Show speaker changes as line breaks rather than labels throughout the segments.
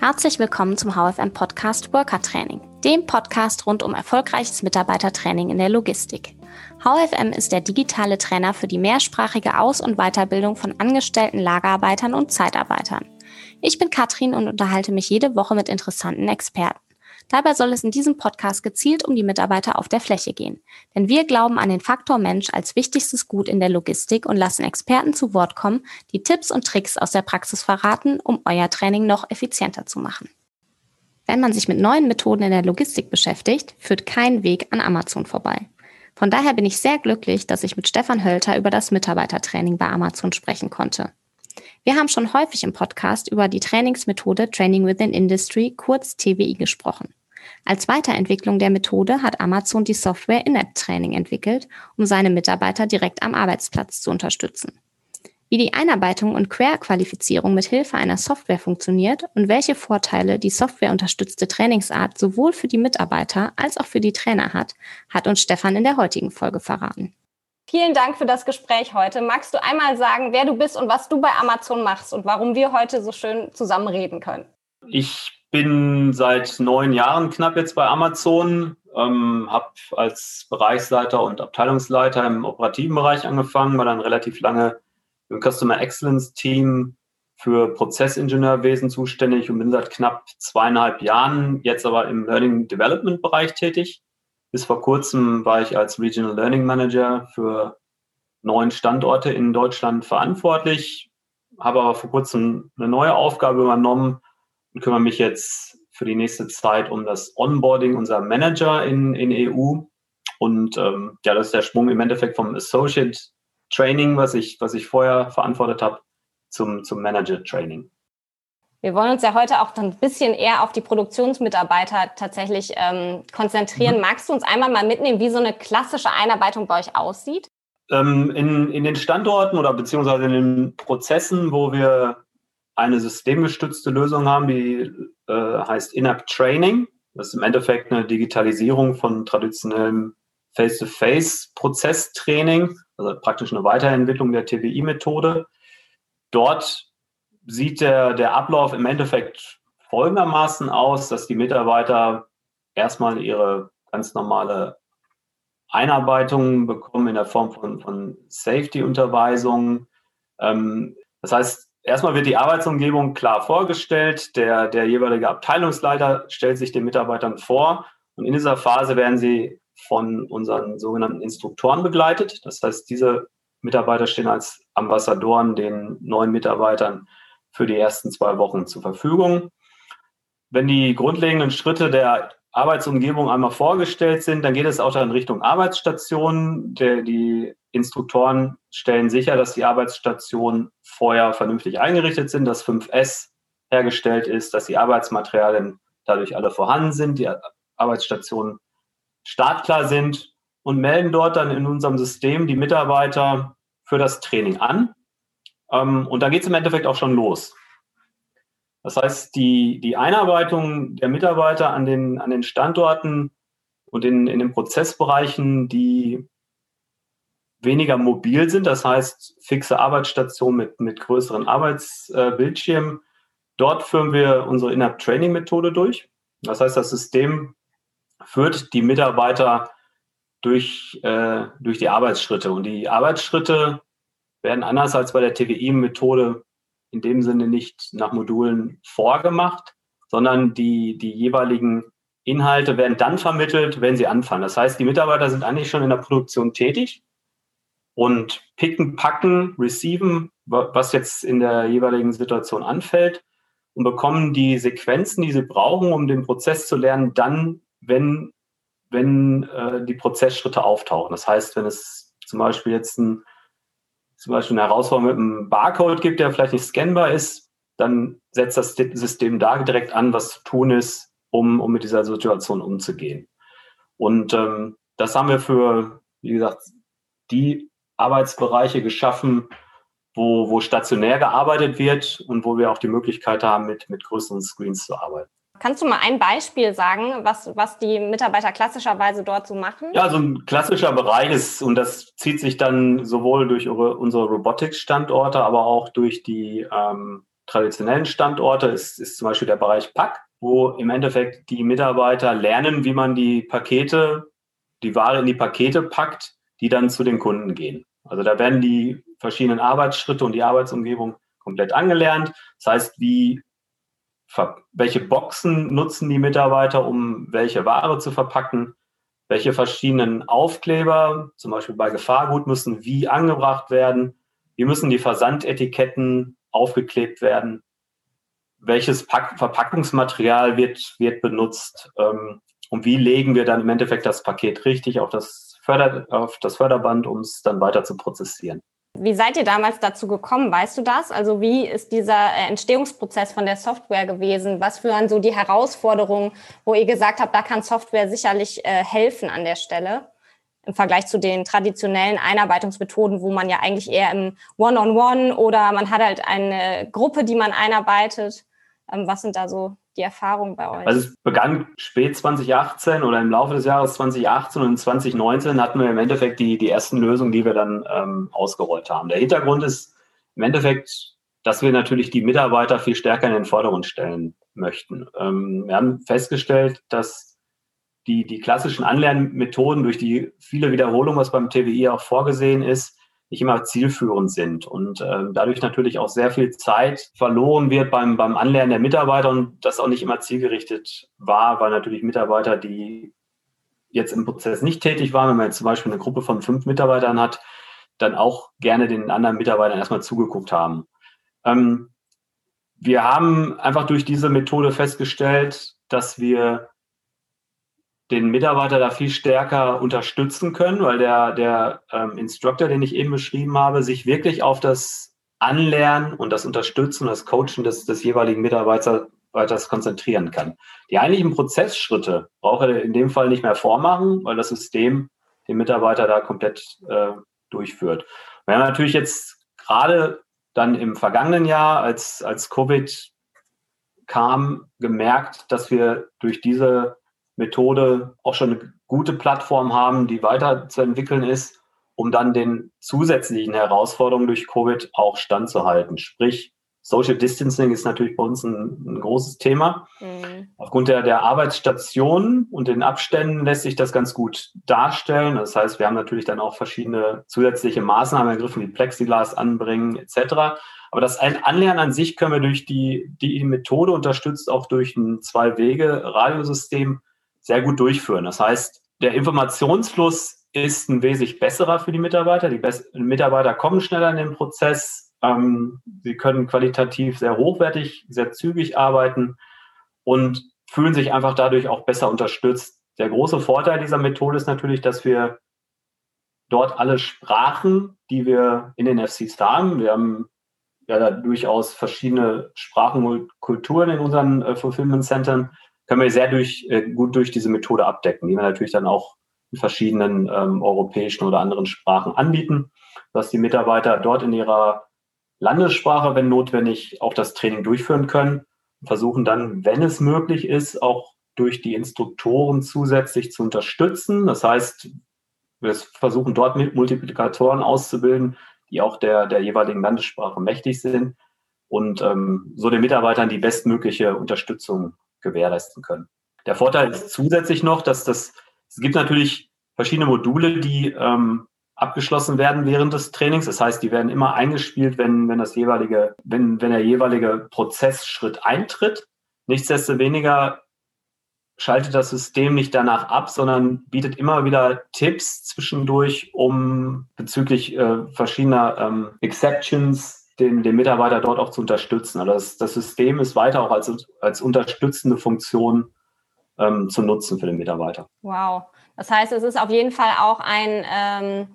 Herzlich willkommen zum HFM Podcast Worker Training, dem Podcast rund um erfolgreiches Mitarbeitertraining in der Logistik. HFM ist der digitale Trainer für die mehrsprachige Aus- und Weiterbildung von angestellten Lagerarbeitern und Zeitarbeitern. Ich bin Katrin und unterhalte mich jede Woche mit interessanten Experten. Dabei soll es in diesem Podcast gezielt um die Mitarbeiter auf der Fläche gehen. Denn wir glauben an den Faktor Mensch als wichtigstes Gut in der Logistik und lassen Experten zu Wort kommen, die Tipps und Tricks aus der Praxis verraten, um euer Training noch effizienter zu machen. Wenn man sich mit neuen Methoden in der Logistik beschäftigt, führt kein Weg an Amazon vorbei. Von daher bin ich sehr glücklich, dass ich mit Stefan Hölter über das Mitarbeitertraining bei Amazon sprechen konnte. Wir haben schon häufig im Podcast über die Trainingsmethode Training Within Industry, kurz TWI, gesprochen. Als Weiterentwicklung der Methode hat Amazon die Software In-App Training entwickelt, um seine Mitarbeiter direkt am Arbeitsplatz zu unterstützen. Wie die Einarbeitung und Querqualifizierung mit Hilfe einer Software funktioniert und welche Vorteile die softwareunterstützte Trainingsart sowohl für die Mitarbeiter als auch für die Trainer hat, hat uns Stefan in der heutigen Folge verraten.
Vielen Dank für das Gespräch heute. Magst du einmal sagen, wer du bist und was du bei Amazon machst und warum wir heute so schön zusammen reden können?
Ich bin seit neun Jahren knapp jetzt bei Amazon, ähm, habe als Bereichsleiter und Abteilungsleiter im operativen Bereich angefangen, war dann relativ lange im Customer Excellence Team für Prozessingenieurwesen zuständig und bin seit knapp zweieinhalb Jahren jetzt aber im Learning Development Bereich tätig. Bis vor kurzem war ich als Regional Learning Manager für neun Standorte in Deutschland verantwortlich, habe aber vor kurzem eine neue Aufgabe übernommen, kümmere mich jetzt für die nächste Zeit um das Onboarding unserer Manager in, in EU. Und ähm, ja, das ist der Sprung im Endeffekt vom Associate Training, was ich, was ich vorher verantwortet habe, zum, zum Manager Training.
Wir wollen uns ja heute auch ein bisschen eher auf die Produktionsmitarbeiter tatsächlich ähm, konzentrieren. Mhm. Magst du uns einmal mal mitnehmen, wie so eine klassische Einarbeitung bei euch aussieht?
Ähm, in, in den Standorten oder beziehungsweise in den Prozessen, wo wir eine systemgestützte Lösung haben, die äh, heißt In-App Training. Das ist im Endeffekt eine Digitalisierung von traditionellem Face-to-Face-Prozesstraining, also praktisch eine Weiterentwicklung der TWI-Methode. Dort sieht der, der Ablauf im Endeffekt folgendermaßen aus, dass die Mitarbeiter erstmal ihre ganz normale Einarbeitung bekommen in der Form von, von Safety-Unterweisungen. Ähm, das heißt, Erstmal wird die Arbeitsumgebung klar vorgestellt. Der, der jeweilige Abteilungsleiter stellt sich den Mitarbeitern vor und in dieser Phase werden sie von unseren sogenannten Instruktoren begleitet. Das heißt, diese Mitarbeiter stehen als Ambassadoren den neuen Mitarbeitern für die ersten zwei Wochen zur Verfügung. Wenn die grundlegenden Schritte der Arbeitsumgebung einmal vorgestellt sind, dann geht es auch in Richtung Arbeitsstation. Der, die Instruktoren stellen sicher, dass die Arbeitsstationen vorher vernünftig eingerichtet sind, dass 5S hergestellt ist, dass die Arbeitsmaterialien dadurch alle vorhanden sind, die Arbeitsstationen startklar sind und melden dort dann in unserem System die Mitarbeiter für das Training an. Ähm, und da geht es im Endeffekt auch schon los. Das heißt, die, die Einarbeitung der Mitarbeiter an den, an den Standorten und in, in den Prozessbereichen, die weniger mobil sind, das heißt fixe Arbeitsstationen mit, mit größeren Arbeitsbildschirmen. Dort führen wir unsere In-App-Training-Methode durch. Das heißt, das System führt die Mitarbeiter durch, äh, durch die Arbeitsschritte. Und die Arbeitsschritte werden anders als bei der TWI-Methode in dem Sinne nicht nach Modulen vorgemacht, sondern die, die jeweiligen Inhalte werden dann vermittelt, wenn sie anfangen. Das heißt, die Mitarbeiter sind eigentlich schon in der Produktion tätig und picken, packen, receiven, was jetzt in der jeweiligen Situation anfällt und bekommen die Sequenzen, die sie brauchen, um den Prozess zu lernen, dann, wenn, wenn äh, die Prozessschritte auftauchen. Das heißt, wenn es zum Beispiel jetzt ein, zum Beispiel eine Herausforderung mit einem Barcode gibt, der vielleicht nicht scannbar ist, dann setzt das System da direkt an, was zu tun ist, um, um mit dieser Situation umzugehen. Und ähm, das haben wir für, wie gesagt, die Arbeitsbereiche geschaffen, wo, wo stationär gearbeitet wird und wo wir auch die Möglichkeit haben, mit, mit größeren Screens zu arbeiten.
Kannst du mal ein Beispiel sagen, was, was die Mitarbeiter klassischerweise dort so machen?
Ja, so ein klassischer Bereich ist, und das zieht sich dann sowohl durch unsere Robotics-Standorte, aber auch durch die ähm, traditionellen Standorte ist, ist zum Beispiel der Bereich Pack, wo im Endeffekt die Mitarbeiter lernen, wie man die Pakete, die Ware in die Pakete packt, die dann zu den Kunden gehen. Also da werden die verschiedenen Arbeitsschritte und die Arbeitsumgebung komplett angelernt. Das heißt, wie, welche Boxen nutzen die Mitarbeiter, um welche Ware zu verpacken? Welche verschiedenen Aufkleber, zum Beispiel bei Gefahrgut, müssen wie angebracht werden? Wie müssen die Versandetiketten aufgeklebt werden? Welches Pack Verpackungsmaterial wird, wird benutzt? Ähm, und wie legen wir dann im Endeffekt das Paket richtig auf das, Förder, auf das Förderband, um es dann weiter zu prozessieren?
Wie seid ihr damals dazu gekommen? Weißt du das? Also wie ist dieser äh, Entstehungsprozess von der Software gewesen? Was waren so die Herausforderungen, wo ihr gesagt habt, da kann Software sicherlich äh, helfen an der Stelle? Im Vergleich zu den traditionellen Einarbeitungsmethoden, wo man ja eigentlich eher im One-on-One -on -One oder man hat halt eine Gruppe, die man einarbeitet. Ähm, was sind da so die Erfahrung bei euch?
Also es begann spät 2018 oder im Laufe des Jahres 2018 und 2019 hatten wir im Endeffekt die, die ersten Lösungen, die wir dann ähm, ausgerollt haben. Der Hintergrund ist im Endeffekt, dass wir natürlich die Mitarbeiter viel stärker in den Vordergrund stellen möchten. Ähm, wir haben festgestellt, dass die, die klassischen Anlernmethoden durch die viele Wiederholungen, was beim TWI auch vorgesehen ist, nicht immer zielführend sind und äh, dadurch natürlich auch sehr viel Zeit verloren wird beim, beim Anlernen der Mitarbeiter und das auch nicht immer zielgerichtet war, weil natürlich Mitarbeiter, die jetzt im Prozess nicht tätig waren, wenn man jetzt zum Beispiel eine Gruppe von fünf Mitarbeitern hat, dann auch gerne den anderen Mitarbeitern erstmal zugeguckt haben. Ähm, wir haben einfach durch diese Methode festgestellt, dass wir den Mitarbeiter da viel stärker unterstützen können, weil der, der ähm, Instructor, den ich eben beschrieben habe, sich wirklich auf das Anlernen und das Unterstützen, das Coachen des, des jeweiligen Mitarbeiters konzentrieren kann. Die eigentlichen Prozessschritte braucht er in dem Fall nicht mehr vormachen, weil das System den Mitarbeiter da komplett äh, durchführt. Wir haben natürlich jetzt gerade dann im vergangenen Jahr, als, als Covid kam, gemerkt, dass wir durch diese Methode auch schon eine gute Plattform haben, die weiterzuentwickeln ist, um dann den zusätzlichen Herausforderungen durch Covid auch standzuhalten. Sprich, Social Distancing ist natürlich bei uns ein, ein großes Thema. Mhm. Aufgrund der, der Arbeitsstationen und den Abständen lässt sich das ganz gut darstellen. Das heißt, wir haben natürlich dann auch verschiedene zusätzliche Maßnahmen ergriffen, wie Plexiglas anbringen etc. Aber das Anlernen an sich können wir durch die, die Methode unterstützt, auch durch ein Zwei-Wege-Radiosystem sehr gut durchführen. Das heißt, der Informationsfluss ist ein wesentlich besserer für die Mitarbeiter. Die Mitarbeiter kommen schneller in den Prozess. Ähm, sie können qualitativ sehr hochwertig, sehr zügig arbeiten und fühlen sich einfach dadurch auch besser unterstützt. Der große Vorteil dieser Methode ist natürlich, dass wir dort alle Sprachen, die wir in den FCs haben, wir haben ja durchaus verschiedene Sprachen und Kulturen in unseren äh, Fulfillment Centern, können wir sehr durch, äh, gut durch diese Methode abdecken, die wir natürlich dann auch in verschiedenen ähm, europäischen oder anderen Sprachen anbieten, dass die Mitarbeiter dort in ihrer Landessprache, wenn notwendig, auch das Training durchführen können und versuchen dann, wenn es möglich ist, auch durch die Instruktoren zusätzlich zu unterstützen. Das heißt, wir versuchen dort Multiplikatoren auszubilden, die auch der, der jeweiligen Landessprache mächtig sind und ähm, so den Mitarbeitern die bestmögliche Unterstützung gewährleisten können. Der Vorteil ist zusätzlich noch, dass das, es gibt natürlich verschiedene Module, die ähm, abgeschlossen werden während des Trainings. Das heißt, die werden immer eingespielt, wenn, wenn das jeweilige, wenn, wenn der jeweilige Prozessschritt eintritt. Nichtsdestoweniger schaltet das System nicht danach ab, sondern bietet immer wieder Tipps zwischendurch, um bezüglich äh, verschiedener ähm, Exceptions den, den Mitarbeiter dort auch zu unterstützen. Also das, das System ist weiter auch als, als unterstützende Funktion ähm, zu nutzen für den Mitarbeiter.
Wow. Das heißt, es ist auf jeden Fall auch ein, ähm,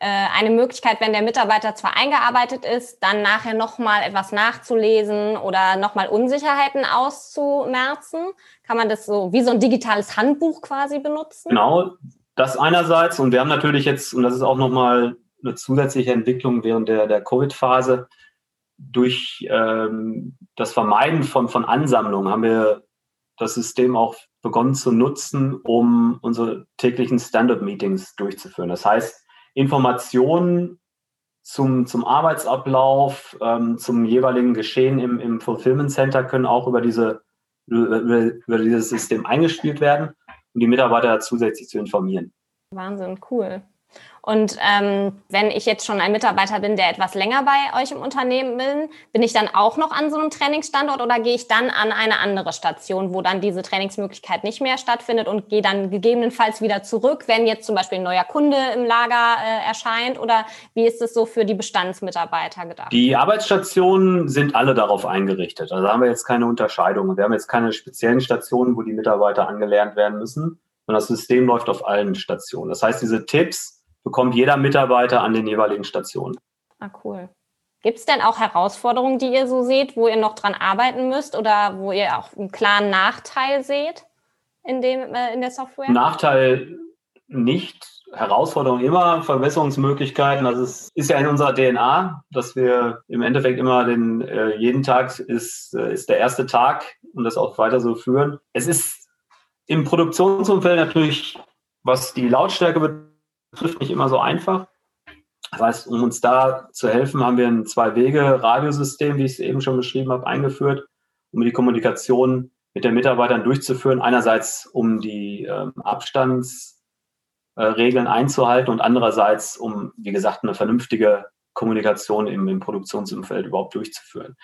äh, eine Möglichkeit, wenn der Mitarbeiter zwar eingearbeitet ist, dann nachher nochmal etwas nachzulesen oder nochmal Unsicherheiten auszumerzen. Kann man das so wie so ein digitales Handbuch quasi benutzen?
Genau, das einerseits. Und wir haben natürlich jetzt, und das ist auch nochmal eine zusätzliche Entwicklung während der, der Covid-Phase, durch ähm, das Vermeiden von, von Ansammlungen haben wir das System auch begonnen zu nutzen, um unsere täglichen Standard-Meetings durchzuführen. Das heißt, Informationen zum, zum Arbeitsablauf, ähm, zum jeweiligen Geschehen im, im Fulfillment Center können auch über, diese, über, über dieses System eingespielt werden, um die Mitarbeiter zusätzlich zu informieren.
Wahnsinn, cool. Und ähm, wenn ich jetzt schon ein Mitarbeiter bin, der etwas länger bei euch im Unternehmen bin, bin ich dann auch noch an so einem Trainingsstandort oder gehe ich dann an eine andere Station, wo dann diese Trainingsmöglichkeit nicht mehr stattfindet und gehe dann gegebenenfalls wieder zurück, wenn jetzt zum Beispiel ein neuer Kunde im Lager äh, erscheint? Oder wie ist es so für die Bestandsmitarbeiter gedacht?
Die Arbeitsstationen sind alle darauf eingerichtet. Also haben wir jetzt keine Unterscheidung. Wir haben jetzt keine speziellen Stationen, wo die Mitarbeiter angelernt werden müssen, sondern das System läuft auf allen Stationen. Das heißt, diese Tipps, bekommt jeder Mitarbeiter an den jeweiligen Stationen.
Ah, cool. Gibt es denn auch Herausforderungen, die ihr so seht, wo ihr noch dran arbeiten müsst oder wo ihr auch einen klaren Nachteil seht in, dem, äh, in der Software?
Nachteil nicht. Herausforderungen immer, Verbesserungsmöglichkeiten. Das ist, ist ja in unserer DNA, dass wir im Endeffekt immer den, äh, jeden Tag ist, äh, ist der erste Tag und das auch weiter so führen. Es ist im Produktionsumfeld natürlich, was die Lautstärke betrifft, trifft nicht immer so einfach. Das heißt, um uns da zu helfen, haben wir ein Zwei-Wege-Radiosystem, wie ich es eben schon beschrieben habe, eingeführt, um die Kommunikation mit den Mitarbeitern durchzuführen. Einerseits, um die ähm, Abstandsregeln äh, einzuhalten und andererseits, um, wie gesagt, eine vernünftige Kommunikation im, im Produktionsumfeld überhaupt durchzuführen.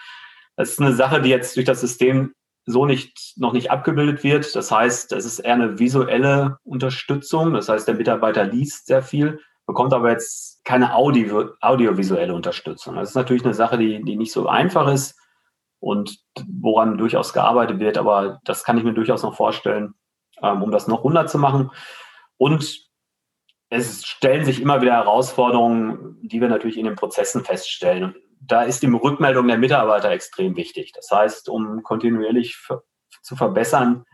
Das ist eine Sache, die jetzt durch das System so nicht, noch nicht abgebildet wird. Das heißt, es ist eher eine visuelle Unterstützung. Das heißt, der Mitarbeiter liest sehr viel, bekommt aber jetzt keine Audio, audiovisuelle Unterstützung. Das ist natürlich eine Sache, die, die nicht so einfach ist und woran durchaus gearbeitet wird. Aber das kann ich mir durchaus noch vorstellen, ähm, um das noch runder zu machen. Und es stellen sich immer wieder Herausforderungen, die wir natürlich in den Prozessen feststellen da ist die Rückmeldung der Mitarbeiter extrem wichtig. Das heißt, um kontinuierlich zu verbessern,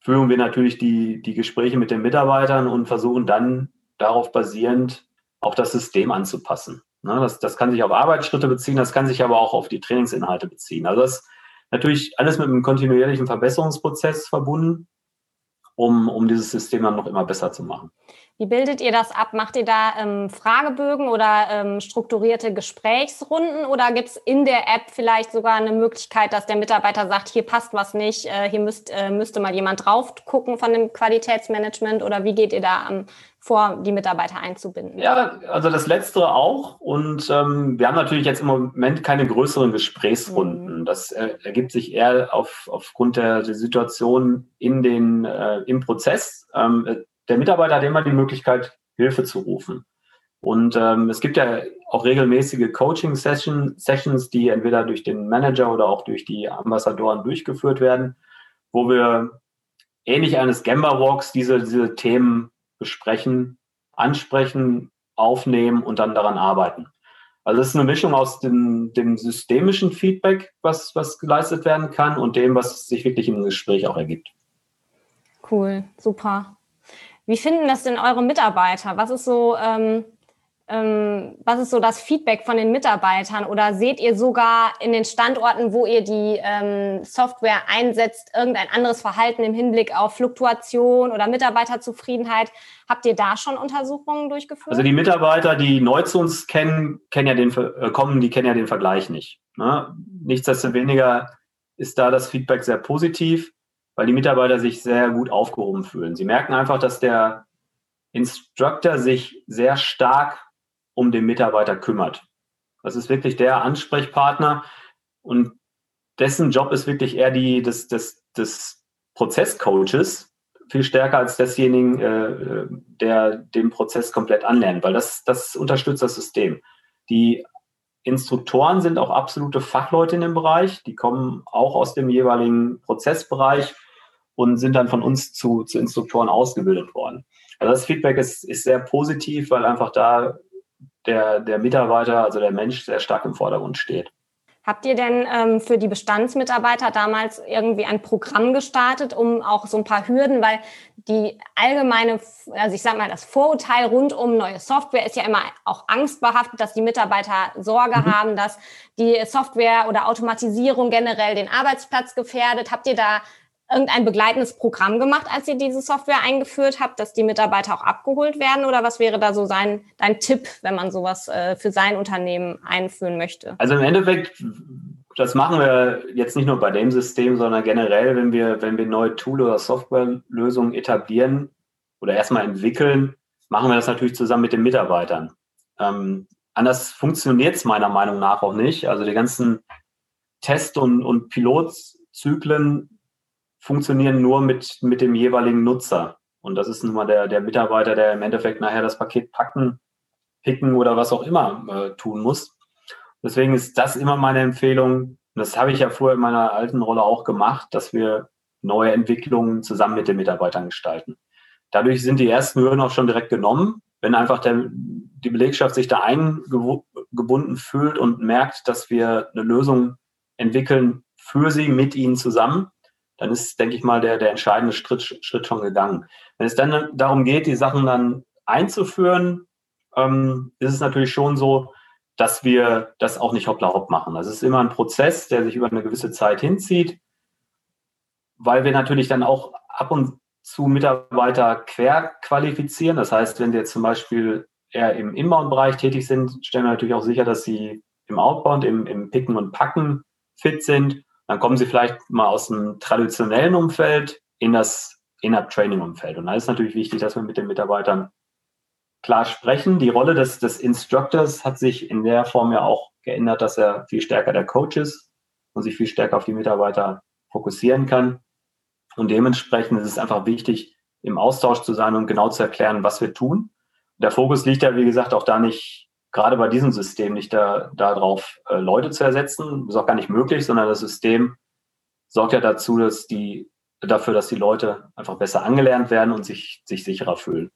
führen wir natürlich die, die Gespräche mit den Mitarbeitern und versuchen dann darauf basierend auch das System anzupassen. Ne, das, das kann sich auf Arbeitsschritte beziehen, das kann sich aber auch auf die Trainingsinhalte beziehen. Also das ist natürlich alles mit einem kontinuierlichen Verbesserungsprozess verbunden, um, um dieses System dann noch immer besser zu machen.
Wie bildet ihr das ab? Macht ihr da ähm, Fragebögen oder ähm, strukturierte Gesprächsrunden oder gibt es in der App vielleicht sogar eine Möglichkeit, dass der Mitarbeiter sagt, hier passt was nicht, äh, hier müsst, äh, müsste mal jemand drauf gucken von dem Qualitätsmanagement oder wie geht ihr da ähm, vor, die Mitarbeiter einzubinden?
Ja, also das Letztere auch und ähm, wir haben natürlich jetzt im Moment keine größeren Gesprächsrunden. Mhm. Das äh, ergibt sich eher auf, aufgrund der, der Situation in den, äh, im Prozess. Ähm, der Mitarbeiter hat immer die Möglichkeit, Hilfe zu rufen. Und ähm, es gibt ja auch regelmäßige Coaching-Sessions, die entweder durch den Manager oder auch durch die Ambassadoren durchgeführt werden, wo wir ähnlich eines Gamba Walks diese, diese Themen besprechen, ansprechen, aufnehmen und dann daran arbeiten. Also es ist eine Mischung aus dem, dem systemischen Feedback, was, was geleistet werden kann und dem, was sich wirklich im Gespräch auch ergibt.
Cool, super. Wie finden das denn eure Mitarbeiter? Was ist so, ähm, ähm, was ist so das Feedback von den Mitarbeitern? Oder seht ihr sogar in den Standorten, wo ihr die ähm, Software einsetzt, irgendein anderes Verhalten im Hinblick auf Fluktuation oder Mitarbeiterzufriedenheit? Habt ihr da schon Untersuchungen durchgeführt?
Also die Mitarbeiter, die neu zu uns kennen, kennen ja den, äh, kommen, die kennen ja den Vergleich nicht. Ne? Nichtsdestoweniger ist da das Feedback sehr positiv weil die Mitarbeiter sich sehr gut aufgehoben fühlen. Sie merken einfach, dass der Instructor sich sehr stark um den Mitarbeiter kümmert. Das ist wirklich der Ansprechpartner und dessen Job ist wirklich eher die des, des, des Prozesscoaches, viel stärker als desjenigen, äh, der den Prozess komplett anlernt, weil das, das unterstützt das System. Die Instruktoren sind auch absolute Fachleute in dem Bereich, die kommen auch aus dem jeweiligen Prozessbereich und sind dann von uns zu, zu Instruktoren ausgebildet worden. Also das Feedback ist, ist sehr positiv, weil einfach da der, der Mitarbeiter, also der Mensch, sehr stark im Vordergrund steht.
Habt ihr denn ähm, für die Bestandsmitarbeiter damals irgendwie ein Programm gestartet, um auch so ein paar Hürden, weil die allgemeine, also ich sag mal, das Vorurteil rund um neue Software ist ja immer auch angstbehaftet, dass die Mitarbeiter Sorge mhm. haben, dass die Software oder Automatisierung generell den Arbeitsplatz gefährdet. Habt ihr da irgendein begleitendes Programm gemacht, als ihr diese Software eingeführt habt, dass die Mitarbeiter auch abgeholt werden? Oder was wäre da so sein, dein Tipp, wenn man sowas äh, für sein Unternehmen einführen möchte?
Also im Endeffekt, das machen wir jetzt nicht nur bei dem System, sondern generell, wenn wir, wenn wir neue Tool- oder Softwarelösungen etablieren oder erstmal entwickeln, machen wir das natürlich zusammen mit den Mitarbeitern. Ähm, anders funktioniert es meiner Meinung nach auch nicht. Also die ganzen Test- und, und Pilotzyklen funktionieren nur mit, mit dem jeweiligen Nutzer. Und das ist nun mal der, der Mitarbeiter, der im Endeffekt nachher das Paket packen, picken oder was auch immer äh, tun muss. Deswegen ist das immer meine Empfehlung. Und das habe ich ja vorher in meiner alten Rolle auch gemacht, dass wir neue Entwicklungen zusammen mit den Mitarbeitern gestalten. Dadurch sind die ersten Hürden auch schon direkt genommen. Wenn einfach der, die Belegschaft sich da eingebunden fühlt und merkt, dass wir eine Lösung entwickeln für sie, mit ihnen zusammen, dann ist, denke ich mal, der, der entscheidende Schritt, Schritt schon gegangen. Wenn es dann darum geht, die Sachen dann einzuführen, ähm, ist es natürlich schon so, dass wir das auch nicht hoppla hopp machen. Das ist immer ein Prozess, der sich über eine gewisse Zeit hinzieht, weil wir natürlich dann auch ab und zu Mitarbeiter querqualifizieren. Das heißt, wenn sie jetzt zum Beispiel eher im Inbound-Bereich tätig sind, stellen wir natürlich auch sicher, dass sie im Outbound, im, im Picken und Packen fit sind dann kommen sie vielleicht mal aus dem traditionellen Umfeld in das In-App-Training-Umfeld. Und da ist natürlich wichtig, dass wir mit den Mitarbeitern klar sprechen. Die Rolle des, des Instructors hat sich in der Form ja auch geändert, dass er viel stärker der Coach ist und sich viel stärker auf die Mitarbeiter fokussieren kann. Und dementsprechend ist es einfach wichtig, im Austausch zu sein und genau zu erklären, was wir tun. Der Fokus liegt ja, wie gesagt, auch da nicht gerade bei diesem System nicht da, darauf, äh, Leute zu ersetzen. Ist auch gar nicht möglich, sondern das System sorgt ja dazu, dass die, dafür, dass die Leute einfach besser angelernt werden und sich, sich sicherer fühlen.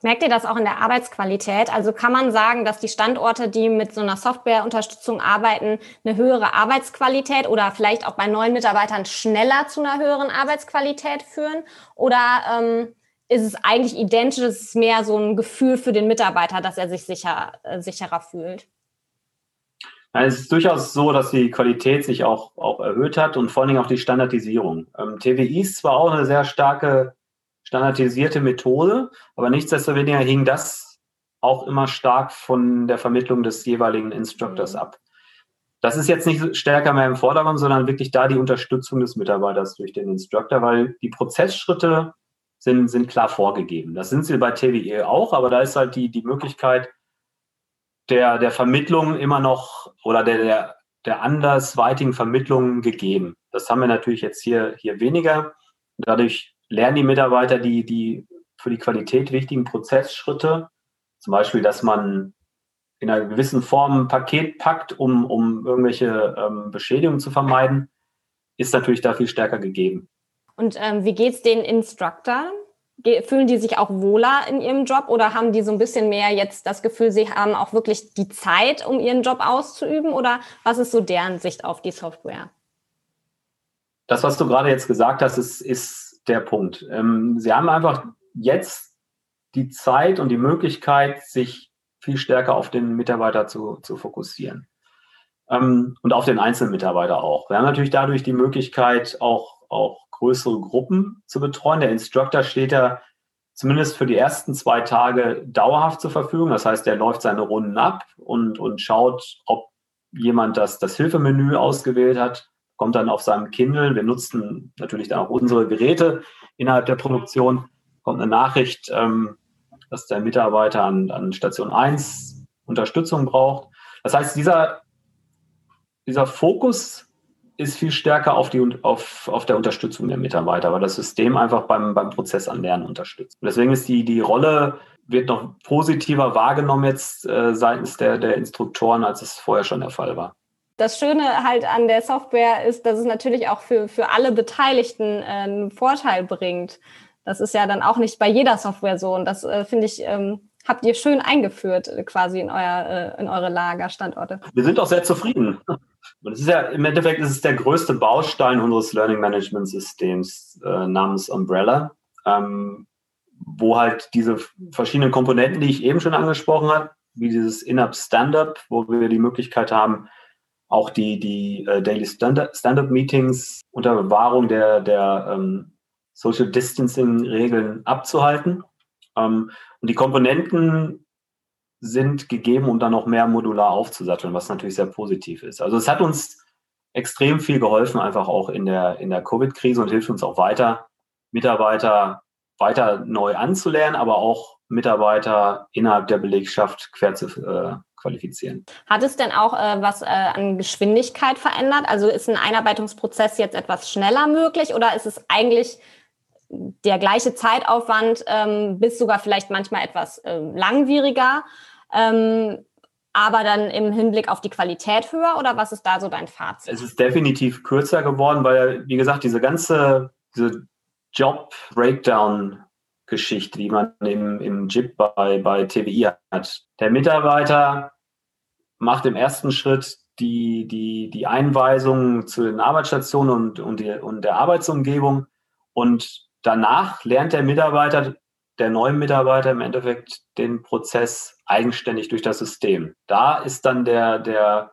Merkt ihr das auch in der Arbeitsqualität? Also kann man sagen, dass die Standorte, die mit so einer Softwareunterstützung arbeiten, eine höhere Arbeitsqualität oder vielleicht auch bei neuen Mitarbeitern schneller zu einer höheren Arbeitsqualität führen? Oder ähm, ist es eigentlich identisch, es ist mehr so ein Gefühl für den Mitarbeiter, dass er sich sicher, äh, sicherer fühlt.
Ja, es ist durchaus so, dass die Qualität sich auch, auch erhöht hat und vor allen Dingen auch die Standardisierung. Ähm, TWI ist zwar auch eine sehr starke standardisierte Methode, aber nichtsdestoweniger hing das auch immer stark von der Vermittlung des jeweiligen Instructors mhm. ab. Das ist jetzt nicht stärker mehr im Vordergrund, sondern wirklich da die Unterstützung des Mitarbeiters durch den Instructor, weil die Prozessschritte sind, sind klar vorgegeben. Das sind sie bei TWE auch, aber da ist halt die, die Möglichkeit der, der Vermittlung immer noch oder der, der, der andersweitigen Vermittlung gegeben. Das haben wir natürlich jetzt hier, hier weniger. Dadurch lernen die Mitarbeiter die, die für die Qualität wichtigen Prozessschritte. Zum Beispiel, dass man in einer gewissen Form ein Paket packt, um, um irgendwelche ähm, Beschädigungen zu vermeiden, ist natürlich da viel stärker gegeben.
Und ähm, wie geht's den Instructors? Fühlen die sich auch wohler in ihrem Job oder haben die so ein bisschen mehr jetzt das Gefühl, sie haben auch wirklich die Zeit, um ihren Job auszuüben? Oder was ist so deren Sicht auf die Software?
Das, was du gerade jetzt gesagt hast, ist, ist der Punkt. Ähm, sie haben einfach jetzt die Zeit und die Möglichkeit, sich viel stärker auf den Mitarbeiter zu, zu fokussieren. Ähm, und auf den einzelnen Mitarbeiter auch. Wir haben natürlich dadurch die Möglichkeit, auch, auch größere Gruppen zu betreuen. Der Instructor steht da zumindest für die ersten zwei Tage dauerhaft zur Verfügung. Das heißt, er läuft seine Runden ab und, und schaut, ob jemand das, das Hilfemenü ausgewählt hat, kommt dann auf seinem Kindle. Wir nutzen natürlich dann auch unsere Geräte innerhalb der Produktion. Kommt eine Nachricht, ähm, dass der Mitarbeiter an, an Station 1 Unterstützung braucht. Das heißt, dieser, dieser Fokus ist viel stärker auf, die, auf, auf der Unterstützung der Mitarbeiter, weil das System einfach beim, beim Prozess an Lernen unterstützt. Und deswegen ist die, die Rolle, wird noch positiver wahrgenommen jetzt äh, seitens der, der Instruktoren, als es vorher schon der Fall war.
Das Schöne halt an der Software ist, dass es natürlich auch für, für alle Beteiligten äh, einen Vorteil bringt. Das ist ja dann auch nicht bei jeder Software so. Und das äh, finde ich, ähm, habt ihr schön eingeführt äh, quasi in, euer, äh, in eure Lagerstandorte.
Wir sind auch sehr zufrieden. Und es ist ja im Endeffekt ist es der größte Baustein unseres Learning Management Systems äh, namens Umbrella, ähm, wo halt diese verschiedenen Komponenten, die ich eben schon angesprochen habe, wie dieses In-App Stand-up, wo wir die Möglichkeit haben, auch die, die äh, Daily Stand-up-Meetings unter Bewahrung der, der ähm, Social Distancing-Regeln abzuhalten. Ähm, und die Komponenten sind gegeben, um dann noch mehr modular aufzusatteln, was natürlich sehr positiv ist. Also es hat uns extrem viel geholfen, einfach auch in der, in der Covid-Krise und hilft uns auch weiter, Mitarbeiter weiter neu anzulernen, aber auch Mitarbeiter innerhalb der Belegschaft quer zu äh, qualifizieren.
Hat es denn auch äh, was äh, an Geschwindigkeit verändert? Also ist ein Einarbeitungsprozess jetzt etwas schneller möglich oder ist es eigentlich der gleiche Zeitaufwand ähm, bis sogar vielleicht manchmal etwas äh, langwieriger? Ähm, aber dann im Hinblick auf die Qualität höher oder was ist da so dein Fazit?
Es ist definitiv kürzer geworden, weil, wie gesagt, diese ganze diese Job-Breakdown-Geschichte, die man im, im JIP bei, bei TWI hat. Der Mitarbeiter macht im ersten Schritt die, die, die Einweisung zu den Arbeitsstationen und, und, die, und der Arbeitsumgebung und danach lernt der Mitarbeiter, der neue Mitarbeiter im Endeffekt den Prozess eigenständig durch das System. Da ist dann der, der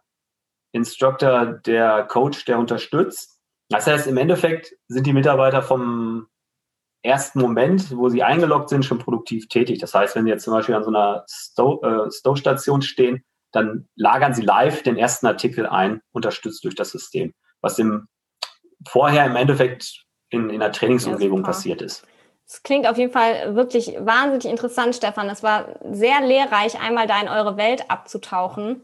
Instructor, der Coach, der unterstützt. Das heißt, im Endeffekt sind die Mitarbeiter vom ersten Moment, wo sie eingeloggt sind, schon produktiv tätig. Das heißt, wenn sie jetzt zum Beispiel an so einer Stow-Station äh, stehen, dann lagern sie live den ersten Artikel ein, unterstützt durch das System. Was im vorher im Endeffekt in, in der Trainingsumgebung ja, passiert ist.
Es klingt auf jeden Fall wirklich wahnsinnig interessant, Stefan. Es war sehr lehrreich, einmal da in eure Welt abzutauchen.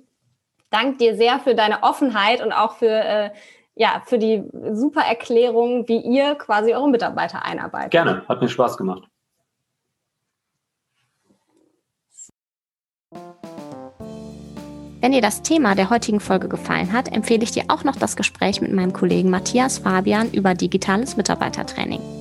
Dank dir sehr für deine Offenheit und auch für, äh, ja, für die super Erklärung, wie ihr quasi eure Mitarbeiter einarbeitet.
Gerne, hat mir Spaß gemacht.
Wenn dir das Thema der heutigen Folge gefallen hat, empfehle ich dir auch noch das Gespräch mit meinem Kollegen Matthias Fabian über digitales Mitarbeitertraining.